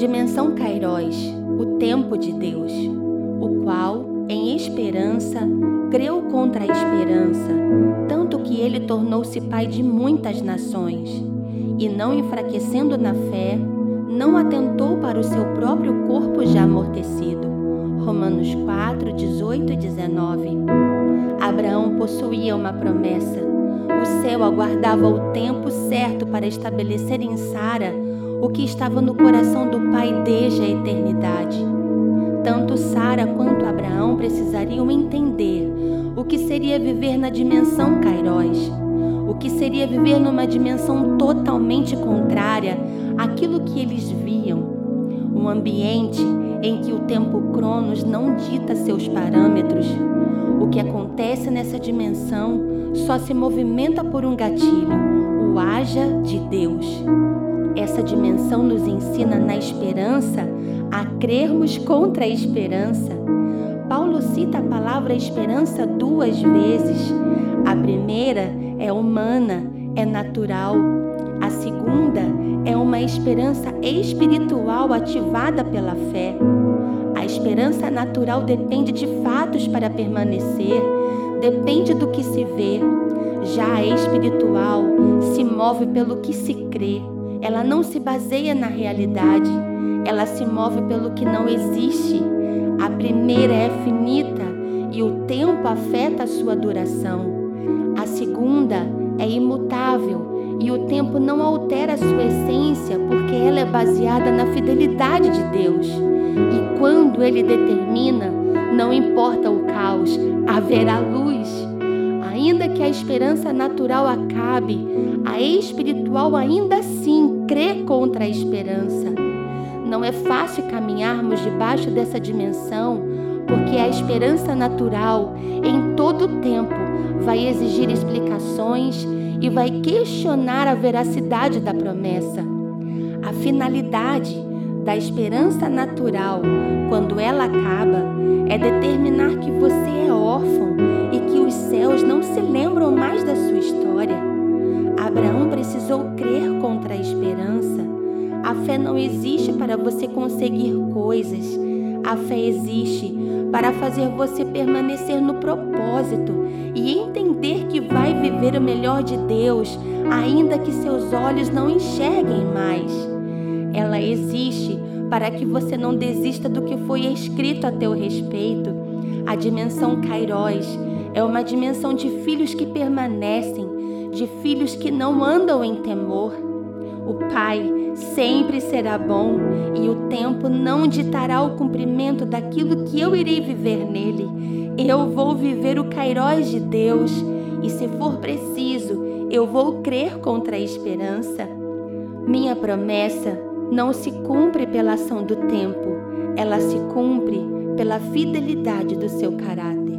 Dimensão Kairos, o tempo de Deus, o qual, em esperança, creu contra a esperança, tanto que ele tornou-se pai de muitas nações, e não enfraquecendo na fé, não atentou para o seu próprio corpo já amortecido. Romanos 4, 18 e 19. Abraão possuía uma promessa. O céu aguardava o tempo certo para estabelecer em Sara o que estava no coração do pai desde a eternidade. Tanto Sara quanto Abraão precisariam entender o que seria viver na dimensão Kairos, o que seria viver numa dimensão totalmente contrária àquilo que eles viam, um ambiente em que o tempo Cronos não dita seus parâmetros. O que acontece nessa dimensão só se movimenta por um gatilho, o haja de Deus. Essa dimensão nos ensina na esperança a crermos contra a esperança. Paulo cita a palavra esperança duas vezes. A primeira é humana, é natural. A segunda é uma esperança espiritual ativada pela fé. A esperança natural depende de fatos para permanecer, depende do que se vê. Já a espiritual se move pelo que se crê ela não se baseia na realidade, ela se move pelo que não existe. A primeira é finita e o tempo afeta a sua duração. A segunda é imutável e o tempo não altera a sua essência, porque ela é baseada na fidelidade de Deus. E quando ele determina, não importa o caos, haverá luz. Ainda que a esperança natural acabe, a espiritual ainda assim crê contra a esperança. Não é fácil caminharmos debaixo dessa dimensão, porque a esperança natural, em todo tempo, vai exigir explicações e vai questionar a veracidade da promessa. A finalidade da esperança natural, quando ela acaba, é determinar que você é órfão e lembram mais da sua história. Abraão precisou crer contra a esperança. A fé não existe para você conseguir coisas. A fé existe para fazer você permanecer no propósito e entender que vai viver o melhor de Deus, ainda que seus olhos não enxerguem mais. Ela existe para que você não desista do que foi escrito a teu respeito. A dimensão Kairos é uma dimensão de filhos que permanecem, de filhos que não andam em temor. O Pai sempre será bom e o tempo não ditará o cumprimento daquilo que eu irei viver nele. Eu vou viver o Kairos de Deus e, se for preciso, eu vou crer contra a esperança. Minha promessa não se cumpre pela ação do tempo, ela se cumpre pela fidelidade do seu caráter.